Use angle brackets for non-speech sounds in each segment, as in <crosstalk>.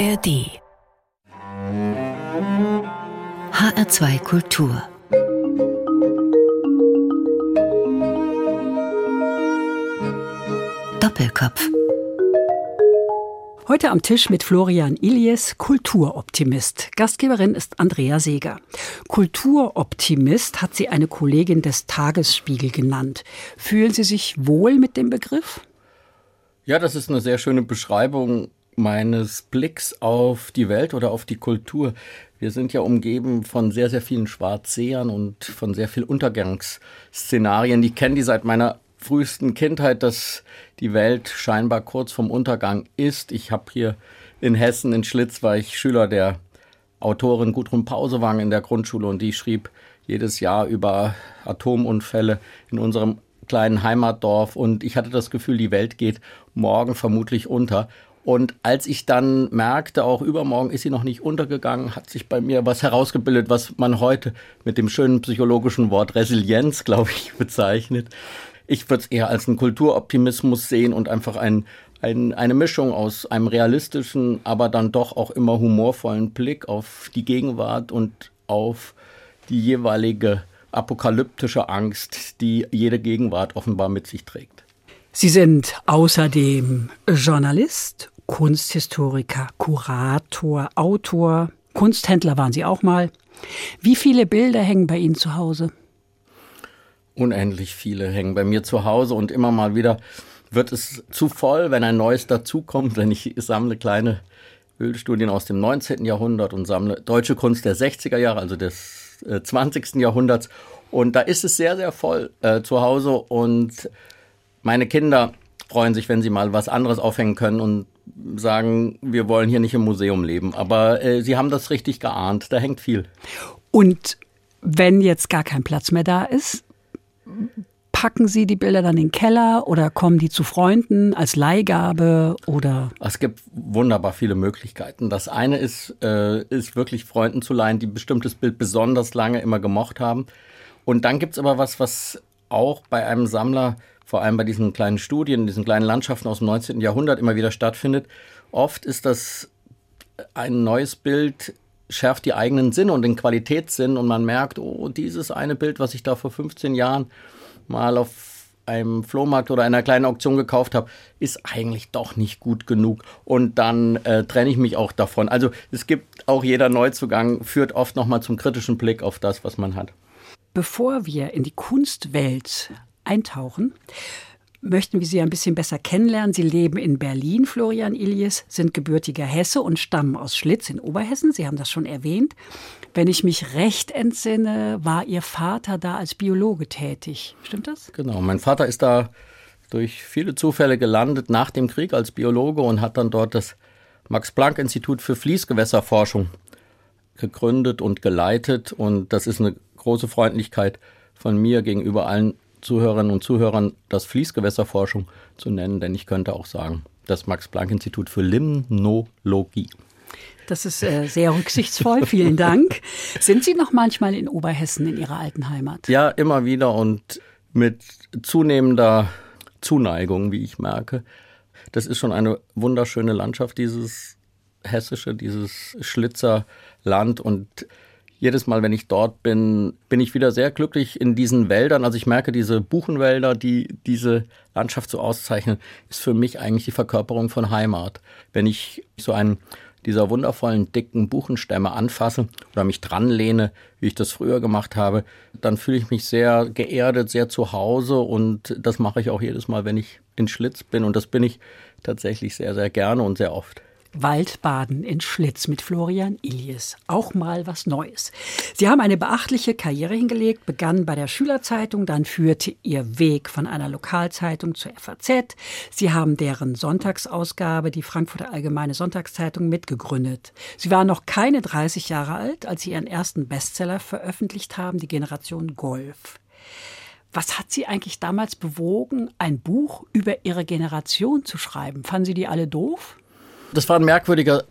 ARD HR2 Kultur Doppelkopf Heute am Tisch mit Florian Ilies, Kulturoptimist. Gastgeberin ist Andrea Seeger. Kulturoptimist hat sie eine Kollegin des Tagesspiegel genannt. Fühlen Sie sich wohl mit dem Begriff? Ja, das ist eine sehr schöne Beschreibung meines Blicks auf die Welt oder auf die Kultur. Wir sind ja umgeben von sehr, sehr vielen Schwarzsehern und von sehr vielen Untergangsszenarien. Die kennen die seit meiner frühesten Kindheit, dass die Welt scheinbar kurz vom Untergang ist. Ich habe hier in Hessen, in Schlitz, war ich Schüler der Autorin Gudrun Pausewang in der Grundschule und die schrieb jedes Jahr über Atomunfälle in unserem kleinen Heimatdorf und ich hatte das Gefühl, die Welt geht morgen vermutlich unter. Und als ich dann merkte, auch übermorgen ist sie noch nicht untergegangen, hat sich bei mir was herausgebildet, was man heute mit dem schönen psychologischen Wort Resilienz, glaube ich, <laughs> bezeichnet. Ich würde es eher als einen Kulturoptimismus sehen und einfach ein, ein, eine Mischung aus einem realistischen, aber dann doch auch immer humorvollen Blick auf die Gegenwart und auf die jeweilige apokalyptische Angst, die jede Gegenwart offenbar mit sich trägt. Sie sind außerdem Journalist, Kunsthistoriker, Kurator, Autor, Kunsthändler waren Sie auch mal. Wie viele Bilder hängen bei Ihnen zu Hause? Unendlich viele hängen bei mir zu Hause und immer mal wieder wird es zu voll, wenn ein neues dazukommt. Denn ich sammle kleine Ölstudien aus dem 19. Jahrhundert und sammle deutsche Kunst der 60er Jahre, also des äh, 20. Jahrhunderts. Und da ist es sehr, sehr voll äh, zu Hause und meine Kinder freuen sich, wenn sie mal was anderes aufhängen können und sagen, wir wollen hier nicht im Museum leben. Aber äh, sie haben das richtig geahnt, da hängt viel. Und wenn jetzt gar kein Platz mehr da ist, packen Sie die Bilder dann in den Keller oder kommen die zu Freunden als Leihgabe oder? Es gibt wunderbar viele Möglichkeiten. Das eine ist, äh, ist wirklich Freunden zu leihen, die ein bestimmtes Bild besonders lange immer gemocht haben. Und dann gibt es aber was, was auch bei einem Sammler, vor allem bei diesen kleinen Studien, diesen kleinen Landschaften aus dem 19. Jahrhundert immer wieder stattfindet. Oft ist das ein neues Bild schärft die eigenen Sinne und den Qualitätssinn und man merkt, oh, dieses eine Bild, was ich da vor 15 Jahren mal auf einem Flohmarkt oder einer kleinen Auktion gekauft habe, ist eigentlich doch nicht gut genug. Und dann äh, trenne ich mich auch davon. Also es gibt auch jeder Neuzugang, führt oft nochmal zum kritischen Blick auf das, was man hat. Bevor wir in die Kunstwelt eintauchen, möchten wir Sie ein bisschen besser kennenlernen. Sie leben in Berlin, Florian Ilies, sind gebürtiger Hesse und stammen aus Schlitz in Oberhessen. Sie haben das schon erwähnt. Wenn ich mich recht entsinne, war Ihr Vater da als Biologe tätig. Stimmt das? Genau, mein Vater ist da durch viele Zufälle gelandet nach dem Krieg als Biologe und hat dann dort das Max-Planck-Institut für Fließgewässerforschung gegründet und geleitet. Und das ist eine große Freundlichkeit von mir gegenüber allen Zuhörerinnen und Zuhörern das Fließgewässerforschung zu nennen, denn ich könnte auch sagen, das Max-Planck-Institut für Limnologie. Das ist äh, sehr rücksichtsvoll. Vielen Dank. <laughs> Sind Sie noch manchmal in Oberhessen in Ihrer alten Heimat? Ja, immer wieder und mit zunehmender Zuneigung, wie ich merke. Das ist schon eine wunderschöne Landschaft, dieses hessische, dieses Schlitzerland und jedes Mal, wenn ich dort bin, bin ich wieder sehr glücklich in diesen Wäldern. Also ich merke, diese Buchenwälder, die diese Landschaft so auszeichnen, ist für mich eigentlich die Verkörperung von Heimat. Wenn ich so einen dieser wundervollen, dicken Buchenstämme anfasse oder mich dranlehne, wie ich das früher gemacht habe, dann fühle ich mich sehr geerdet, sehr zu Hause und das mache ich auch jedes Mal, wenn ich in Schlitz bin und das bin ich tatsächlich sehr, sehr gerne und sehr oft. Waldbaden in Schlitz mit Florian Ilies. Auch mal was Neues. Sie haben eine beachtliche Karriere hingelegt, begann bei der Schülerzeitung, dann führte ihr Weg von einer Lokalzeitung zur FAZ. Sie haben deren Sonntagsausgabe, die Frankfurter Allgemeine Sonntagszeitung, mitgegründet. Sie waren noch keine 30 Jahre alt, als Sie Ihren ersten Bestseller veröffentlicht haben, die Generation Golf. Was hat Sie eigentlich damals bewogen, ein Buch über Ihre Generation zu schreiben? Fanden Sie die alle doof? Das war ein merkwürdiger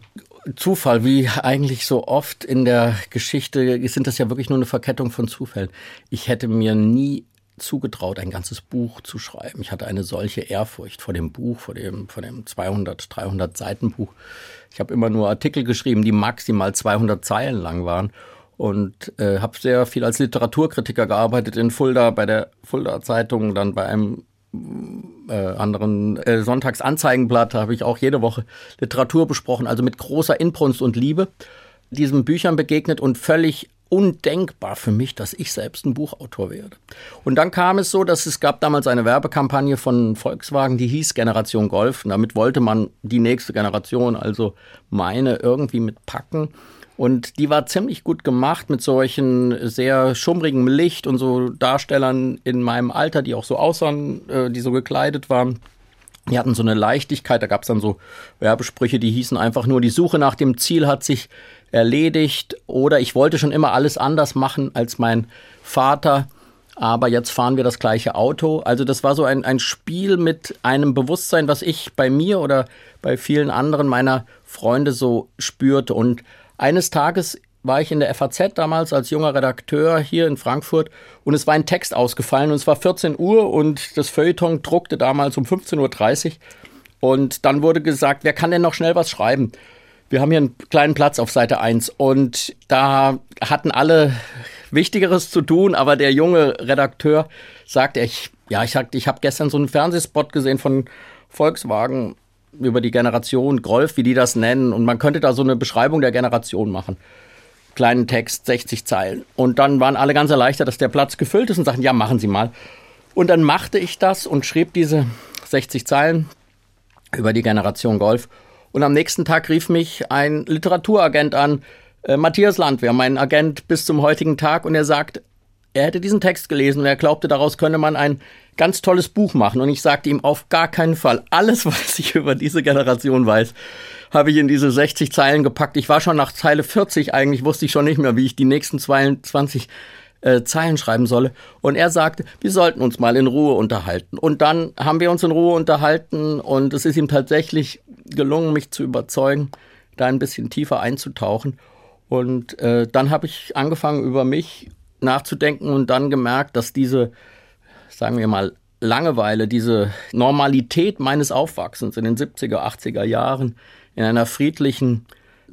Zufall, wie eigentlich so oft in der Geschichte sind das ja wirklich nur eine Verkettung von Zufällen. Ich hätte mir nie zugetraut, ein ganzes Buch zu schreiben. Ich hatte eine solche Ehrfurcht vor dem Buch, vor dem, vor dem 200, 300 Seiten Buch. Ich habe immer nur Artikel geschrieben, die maximal 200 Zeilen lang waren und äh, habe sehr viel als Literaturkritiker gearbeitet in Fulda, bei der Fulda Zeitung, dann bei einem äh, anderen äh, Sonntagsanzeigenblatt habe ich auch jede Woche Literatur besprochen, also mit großer Inbrunst und Liebe diesen Büchern begegnet und völlig undenkbar für mich, dass ich selbst ein Buchautor werde. Und dann kam es so, dass es gab damals eine Werbekampagne von Volkswagen, die hieß Generation Golf. Und damit wollte man die nächste Generation, also meine, irgendwie mitpacken. Und die war ziemlich gut gemacht mit solchen sehr schummrigem Licht und so Darstellern in meinem Alter, die auch so aussahen, äh, die so gekleidet waren. Die hatten so eine Leichtigkeit, da gab es dann so Werbesprüche, die hießen einfach nur, die Suche nach dem Ziel hat sich erledigt oder ich wollte schon immer alles anders machen als mein Vater, aber jetzt fahren wir das gleiche Auto. Also das war so ein, ein Spiel mit einem Bewusstsein, was ich bei mir oder bei vielen anderen meiner Freunde so spürte. Und eines Tages war ich in der FAZ damals als junger Redakteur hier in Frankfurt und es war ein Text ausgefallen und es war 14 Uhr und das Feuilleton druckte damals um 15.30 Uhr und dann wurde gesagt, wer kann denn noch schnell was schreiben? Wir haben hier einen kleinen Platz auf Seite 1 und da hatten alle Wichtigeres zu tun, aber der junge Redakteur sagte, ich, ja, ich, ich habe gestern so einen Fernsehspot gesehen von Volkswagen über die Generation Golf, wie die das nennen und man könnte da so eine Beschreibung der Generation machen. Kleinen Text, 60 Zeilen. Und dann waren alle ganz erleichtert, dass der Platz gefüllt ist und sagten, ja, machen Sie mal. Und dann machte ich das und schrieb diese 60 Zeilen über die Generation Golf und am nächsten Tag rief mich ein Literaturagent an, äh, Matthias Landwehr, mein Agent bis zum heutigen Tag, und er sagt, er hätte diesen Text gelesen und er glaubte, daraus könne man ein ganz tolles Buch machen. Und ich sagte ihm auf gar keinen Fall, alles, <laughs> was ich über diese Generation weiß, habe ich in diese 60 Zeilen gepackt. Ich war schon nach Zeile 40 eigentlich, wusste ich schon nicht mehr, wie ich die nächsten 22 äh, Zeilen schreiben solle. Und er sagte, wir sollten uns mal in Ruhe unterhalten. Und dann haben wir uns in Ruhe unterhalten und es ist ihm tatsächlich gelungen, mich zu überzeugen, da ein bisschen tiefer einzutauchen. Und äh, dann habe ich angefangen, über mich nachzudenken und dann gemerkt, dass diese, sagen wir mal, Langeweile, diese Normalität meines Aufwachsens in den 70er, 80er Jahren, in einer friedlichen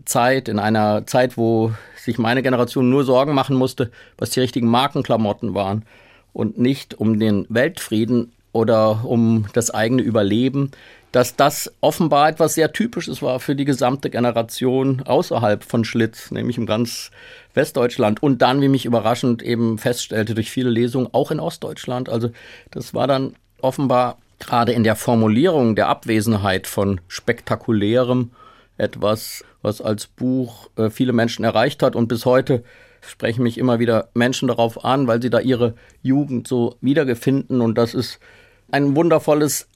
Zeit, in einer Zeit, wo sich meine Generation nur Sorgen machen musste, was die richtigen Markenklamotten waren und nicht um den Weltfrieden oder um das eigene Überleben, dass das offenbar etwas sehr Typisches war für die gesamte Generation außerhalb von Schlitz, nämlich im ganz Westdeutschland. Und dann, wie mich überraschend eben feststellte durch viele Lesungen, auch in Ostdeutschland. Also das war dann offenbar gerade in der Formulierung der Abwesenheit von spektakulärem etwas, was als Buch äh, viele Menschen erreicht hat. Und bis heute sprechen mich immer wieder Menschen darauf an, weil sie da ihre Jugend so wiedergefinden. Und das ist ein wundervolles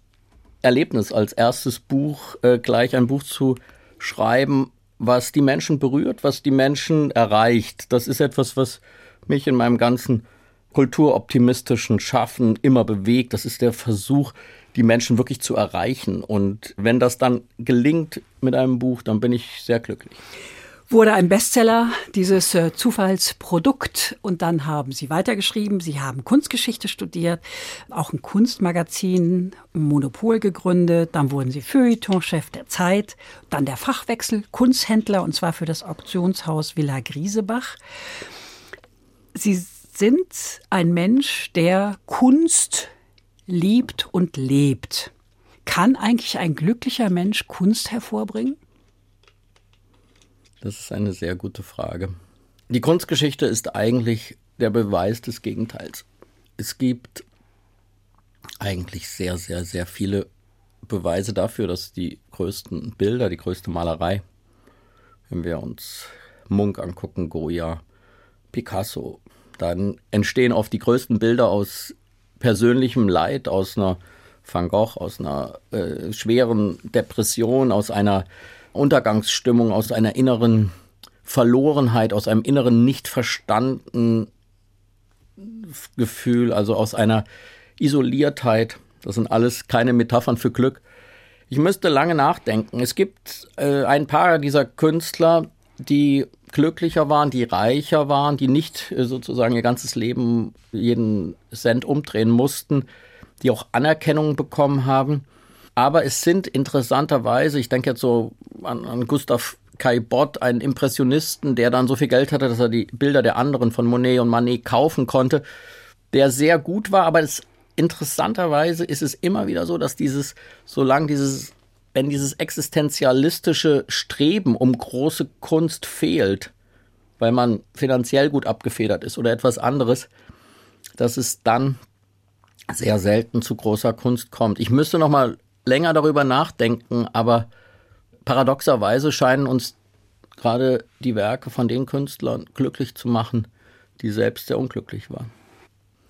Erlebnis als erstes Buch äh, gleich ein Buch zu schreiben, was die Menschen berührt, was die Menschen erreicht. Das ist etwas, was mich in meinem ganzen kulturoptimistischen Schaffen immer bewegt. Das ist der Versuch, die Menschen wirklich zu erreichen. Und wenn das dann gelingt mit einem Buch, dann bin ich sehr glücklich. Wurde ein Bestseller, dieses äh, Zufallsprodukt. Und dann haben Sie weitergeschrieben. Sie haben Kunstgeschichte studiert, auch ein Kunstmagazin, Monopol gegründet. Dann wurden Sie Feuilleton-Chef der Zeit. Dann der Fachwechsel, Kunsthändler, und zwar für das Auktionshaus Villa Griesebach. Sie sind ein Mensch, der Kunst liebt und lebt. Kann eigentlich ein glücklicher Mensch Kunst hervorbringen? Das ist eine sehr gute Frage. Die Kunstgeschichte ist eigentlich der Beweis des Gegenteils. Es gibt eigentlich sehr, sehr, sehr viele Beweise dafür, dass die größten Bilder, die größte Malerei, wenn wir uns Munk angucken, Goya, Picasso, dann entstehen oft die größten Bilder aus persönlichem Leid, aus einer Van Gogh, aus einer äh, schweren Depression, aus einer Untergangsstimmung, aus einer inneren Verlorenheit, aus einem inneren nicht verstanden Gefühl, also aus einer Isoliertheit. Das sind alles keine Metaphern für Glück. Ich müsste lange nachdenken. Es gibt äh, ein paar dieser Künstler, die glücklicher waren, die reicher waren, die nicht äh, sozusagen ihr ganzes Leben jeden Cent umdrehen mussten, die auch Anerkennung bekommen haben. Aber es sind interessanterweise, ich denke jetzt so an, an Gustav Kai Bott, einen Impressionisten, der dann so viel Geld hatte, dass er die Bilder der anderen von Monet und Manet kaufen konnte, der sehr gut war, aber es, interessanterweise ist es immer wieder so, dass dieses, solange dieses, wenn dieses existenzialistische Streben um große Kunst fehlt, weil man finanziell gut abgefedert ist oder etwas anderes, dass es dann sehr selten zu großer Kunst kommt. Ich müsste noch mal länger darüber nachdenken, aber paradoxerweise scheinen uns gerade die Werke von den Künstlern glücklich zu machen, die selbst sehr unglücklich waren.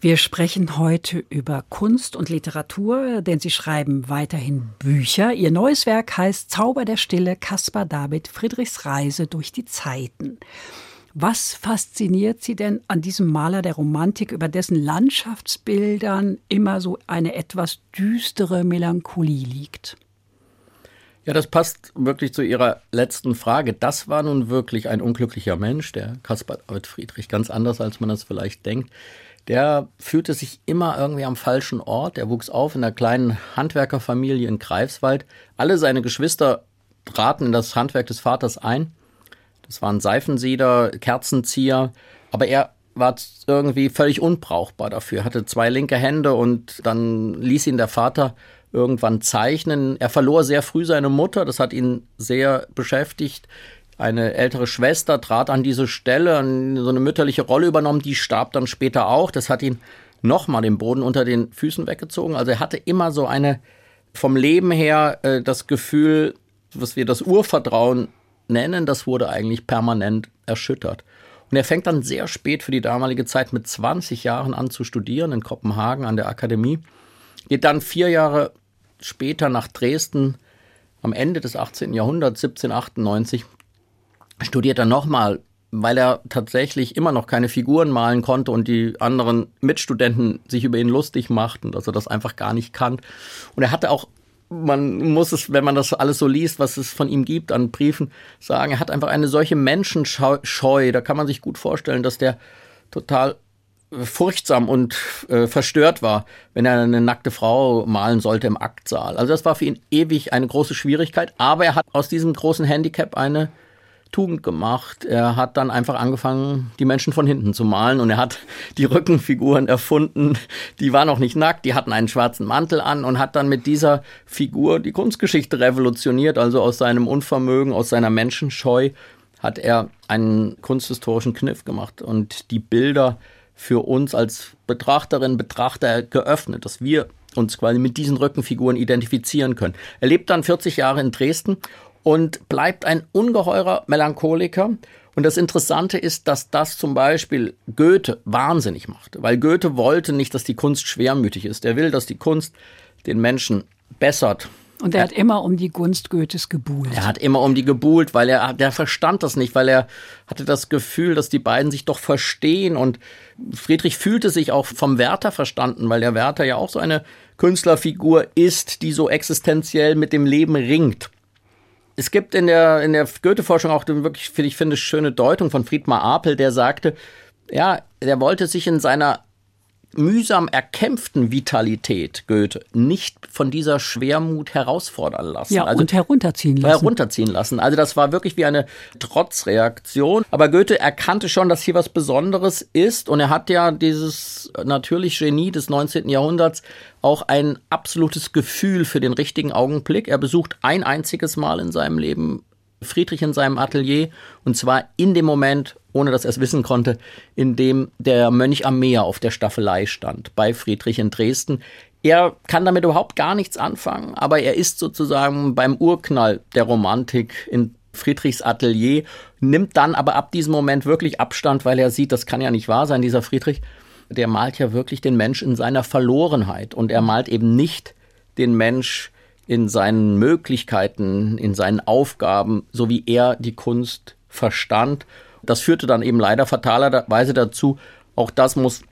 Wir sprechen heute über Kunst und Literatur, denn Sie schreiben weiterhin Bücher. Ihr neues Werk heißt Zauber der Stille, Caspar David Friedrichs Reise durch die Zeiten. Was fasziniert Sie denn an diesem Maler der Romantik, über dessen Landschaftsbildern immer so eine etwas düstere Melancholie liegt? Ja, das passt wirklich zu Ihrer letzten Frage. Das war nun wirklich ein unglücklicher Mensch, der Caspar David Friedrich, ganz anders, als man das vielleicht denkt. Der fühlte sich immer irgendwie am falschen Ort. Er wuchs auf in einer kleinen Handwerkerfamilie in Greifswald. Alle seine Geschwister traten in das Handwerk des Vaters ein. Das waren Seifensieder, Kerzenzieher, aber er war irgendwie völlig unbrauchbar dafür. Hatte zwei linke Hände und dann ließ ihn der Vater irgendwann zeichnen. Er verlor sehr früh seine Mutter, das hat ihn sehr beschäftigt. Eine ältere Schwester trat an diese Stelle, so eine mütterliche Rolle übernommen, die starb dann später auch. Das hat ihn nochmal den Boden unter den Füßen weggezogen. Also er hatte immer so eine vom Leben her äh, das Gefühl, was wir das Urvertrauen nennen, das wurde eigentlich permanent erschüttert. Und er fängt dann sehr spät für die damalige Zeit mit 20 Jahren an zu studieren in Kopenhagen an der Akademie, geht dann vier Jahre später nach Dresden am Ende des 18. Jahrhunderts, 1798, studiert er nochmal, weil er tatsächlich immer noch keine Figuren malen konnte und die anderen Mitstudenten sich über ihn lustig machten, dass er das einfach gar nicht kann. Und er hatte auch man muss es, wenn man das alles so liest, was es von ihm gibt an Briefen, sagen, er hat einfach eine solche Menschenscheu. Da kann man sich gut vorstellen, dass der total furchtsam und äh, verstört war, wenn er eine nackte Frau malen sollte im Aktsaal. Also das war für ihn ewig eine große Schwierigkeit, aber er hat aus diesem großen Handicap eine Tugend gemacht. Er hat dann einfach angefangen, die Menschen von hinten zu malen und er hat die Rückenfiguren erfunden. Die waren noch nicht nackt, die hatten einen schwarzen Mantel an und hat dann mit dieser Figur die Kunstgeschichte revolutioniert. Also aus seinem Unvermögen, aus seiner Menschenscheu hat er einen kunsthistorischen Kniff gemacht und die Bilder für uns als Betrachterinnen, Betrachter geöffnet, dass wir uns quasi mit diesen Rückenfiguren identifizieren können. Er lebt dann 40 Jahre in Dresden und bleibt ein ungeheurer Melancholiker. Und das Interessante ist, dass das zum Beispiel Goethe wahnsinnig macht, weil Goethe wollte nicht, dass die Kunst schwermütig ist. Er will, dass die Kunst den Menschen bessert, und er hat immer um die Gunst Goethes gebuhlt. Er hat immer um die gebuhlt, weil er, der verstand das nicht, weil er hatte das Gefühl, dass die beiden sich doch verstehen. Und Friedrich fühlte sich auch vom Werther verstanden, weil der Werther ja auch so eine Künstlerfigur ist, die so existenziell mit dem Leben ringt. Es gibt in der, in der Goethe-Forschung auch eine wirklich, ich finde, schöne Deutung von Friedmar Apel, der sagte, ja, der wollte sich in seiner mühsam erkämpften Vitalität Goethe nicht von dieser Schwermut herausfordern lassen. Ja, also, und herunterziehen lassen. Herunterziehen lassen. Also das war wirklich wie eine Trotzreaktion. Aber Goethe erkannte schon, dass hier was Besonderes ist und er hat ja dieses natürlich Genie des 19. Jahrhunderts auch ein absolutes Gefühl für den richtigen Augenblick. Er besucht ein einziges Mal in seinem Leben Friedrich in seinem Atelier und zwar in dem Moment, ohne dass er es wissen konnte, in dem der Mönch am Meer auf der Staffelei stand, bei Friedrich in Dresden. Er kann damit überhaupt gar nichts anfangen, aber er ist sozusagen beim Urknall der Romantik in Friedrichs Atelier, nimmt dann aber ab diesem Moment wirklich Abstand, weil er sieht, das kann ja nicht wahr sein, dieser Friedrich, der malt ja wirklich den Mensch in seiner Verlorenheit und er malt eben nicht den Mensch in seinen Möglichkeiten, in seinen Aufgaben, so wie er die Kunst verstand. Das führte dann eben leider fatalerweise dazu, auch das muss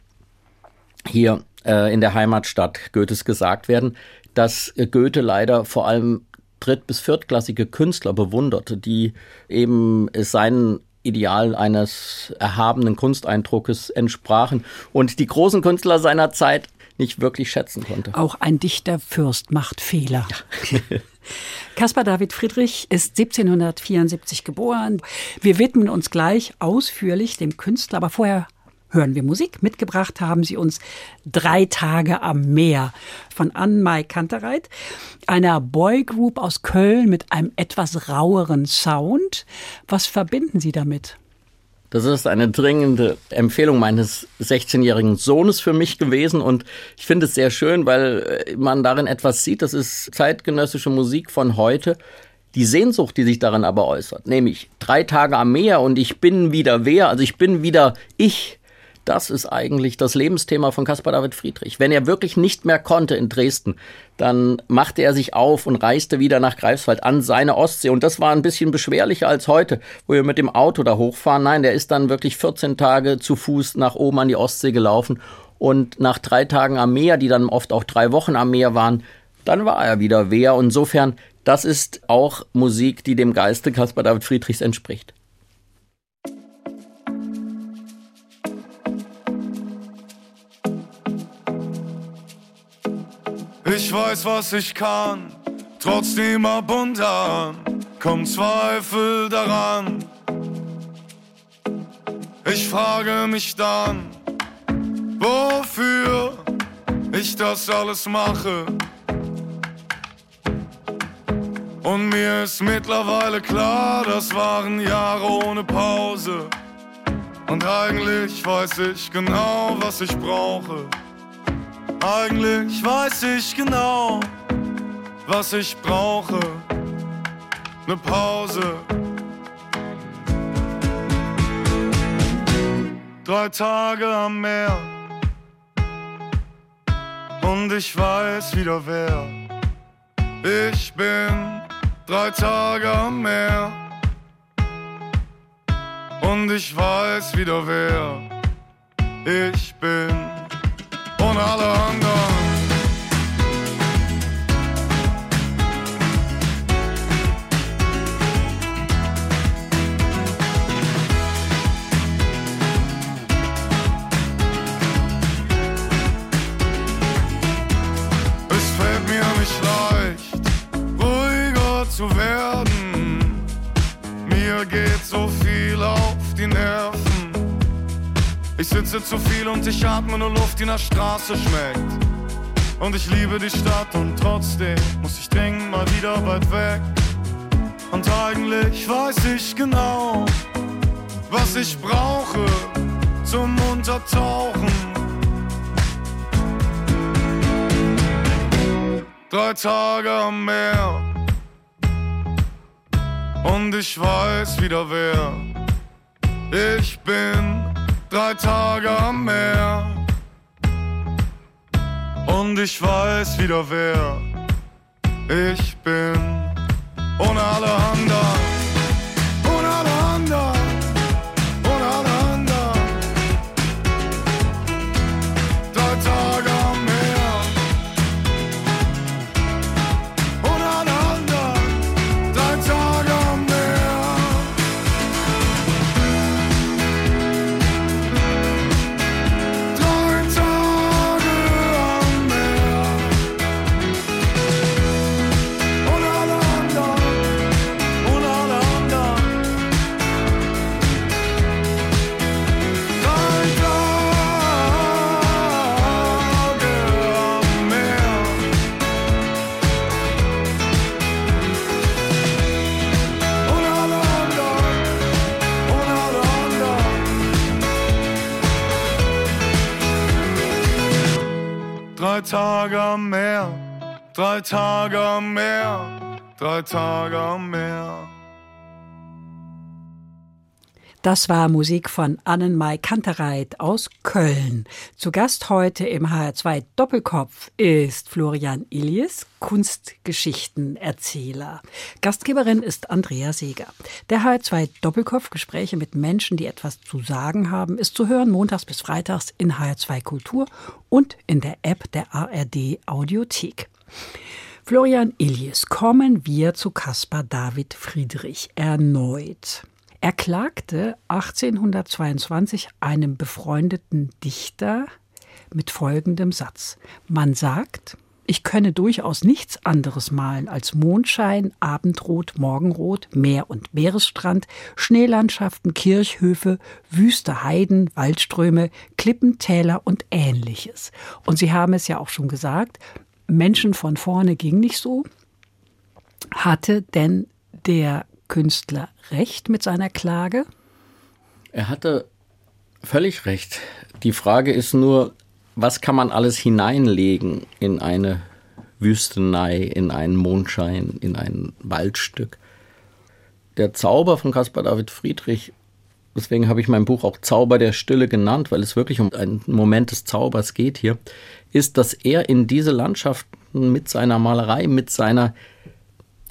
hier äh, in der Heimatstadt Goethes gesagt werden, dass Goethe leider vor allem dritt- bis viertklassige Künstler bewunderte, die eben seinen Ideal eines erhabenen Kunsteindruckes entsprachen. Und die großen Künstler seiner Zeit nicht wirklich schätzen konnte. Auch ein dichter Fürst macht Fehler. Ja. <laughs> Caspar David Friedrich ist 1774 geboren. Wir widmen uns gleich ausführlich dem Künstler, aber vorher hören wir Musik. Mitgebracht haben sie uns Drei Tage am Meer von Ann-Mai Kantereit, einer Boygroup aus Köln mit einem etwas raueren Sound. Was verbinden Sie damit? Das ist eine dringende Empfehlung meines 16-jährigen Sohnes für mich gewesen und ich finde es sehr schön, weil äh, man darin etwas sieht, das ist zeitgenössische Musik von heute. Die Sehnsucht, die sich darin aber äußert, nämlich drei Tage am Meer und ich bin wieder wer, also ich bin wieder ich, das ist eigentlich das Lebensthema von Caspar David Friedrich. Wenn er wirklich nicht mehr konnte in Dresden, dann machte er sich auf und reiste wieder nach Greifswald an seine Ostsee. Und das war ein bisschen beschwerlicher als heute, wo wir mit dem Auto da hochfahren. Nein, der ist dann wirklich 14 Tage zu Fuß nach oben an die Ostsee gelaufen. Und nach drei Tagen am Meer, die dann oft auch drei Wochen am Meer waren, dann war er wieder wer. Und insofern, das ist auch Musik, die dem Geiste Caspar David Friedrichs entspricht. Ich weiß, was ich kann, trotzdem ab und an kommt Zweifel daran. Ich frage mich dann, wofür ich das alles mache. Und mir ist mittlerweile klar, das waren Jahre ohne Pause. Und eigentlich weiß ich genau, was ich brauche. Eigentlich weiß ich genau, was ich brauche. Ne Pause. Drei Tage am Meer. Und ich weiß wieder wer. Ich bin drei Tage am Meer. Und ich weiß wieder wer. Ich bin und alle anderen. Es fällt mir nicht leicht, ruhiger zu werden. Mir geht so viel auf die Nerven. Ich sitze zu viel und ich atme nur Luft, die nach Straße schmeckt. Und ich liebe die Stadt und trotzdem muss ich dringend mal wieder weit weg. Und eigentlich weiß ich genau, was ich brauche zum Untertauchen. Drei Tage am Meer und ich weiß wieder wer ich bin drei Tage am Meer. Und ich weiß wieder wer ich bin. Ohne alle anderen. Tage am Meer, drei Tage am Meer, drei Tage am Meer. Das war Musik von Annenmai Kantereit aus Köln. Zu Gast heute im HR2 Doppelkopf ist Florian Illies, Kunstgeschichtenerzähler. Gastgeberin ist Andrea Seeger. Der HR2 Doppelkopf Gespräche mit Menschen, die etwas zu sagen haben, ist zu hören montags bis freitags in HR2 Kultur und in der App der ARD Audiothek. Florian Illies, kommen wir zu Caspar David Friedrich erneut. Er klagte 1822 einem befreundeten Dichter mit folgendem Satz. Man sagt, ich könne durchaus nichts anderes malen als Mondschein, Abendrot, Morgenrot, Meer und Meeresstrand, Schneelandschaften, Kirchhöfe, wüste Heiden, Waldströme, Klippen, Täler und ähnliches. Und Sie haben es ja auch schon gesagt, Menschen von vorne ging nicht so. Hatte denn der Künstler recht mit seiner Klage? Er hatte völlig recht. Die Frage ist nur, was kann man alles hineinlegen in eine Wüstenei, in einen Mondschein, in ein Waldstück? Der Zauber von Caspar David Friedrich, deswegen habe ich mein Buch auch Zauber der Stille genannt, weil es wirklich um einen Moment des Zaubers geht hier, ist, dass er in diese Landschaften mit seiner Malerei, mit seiner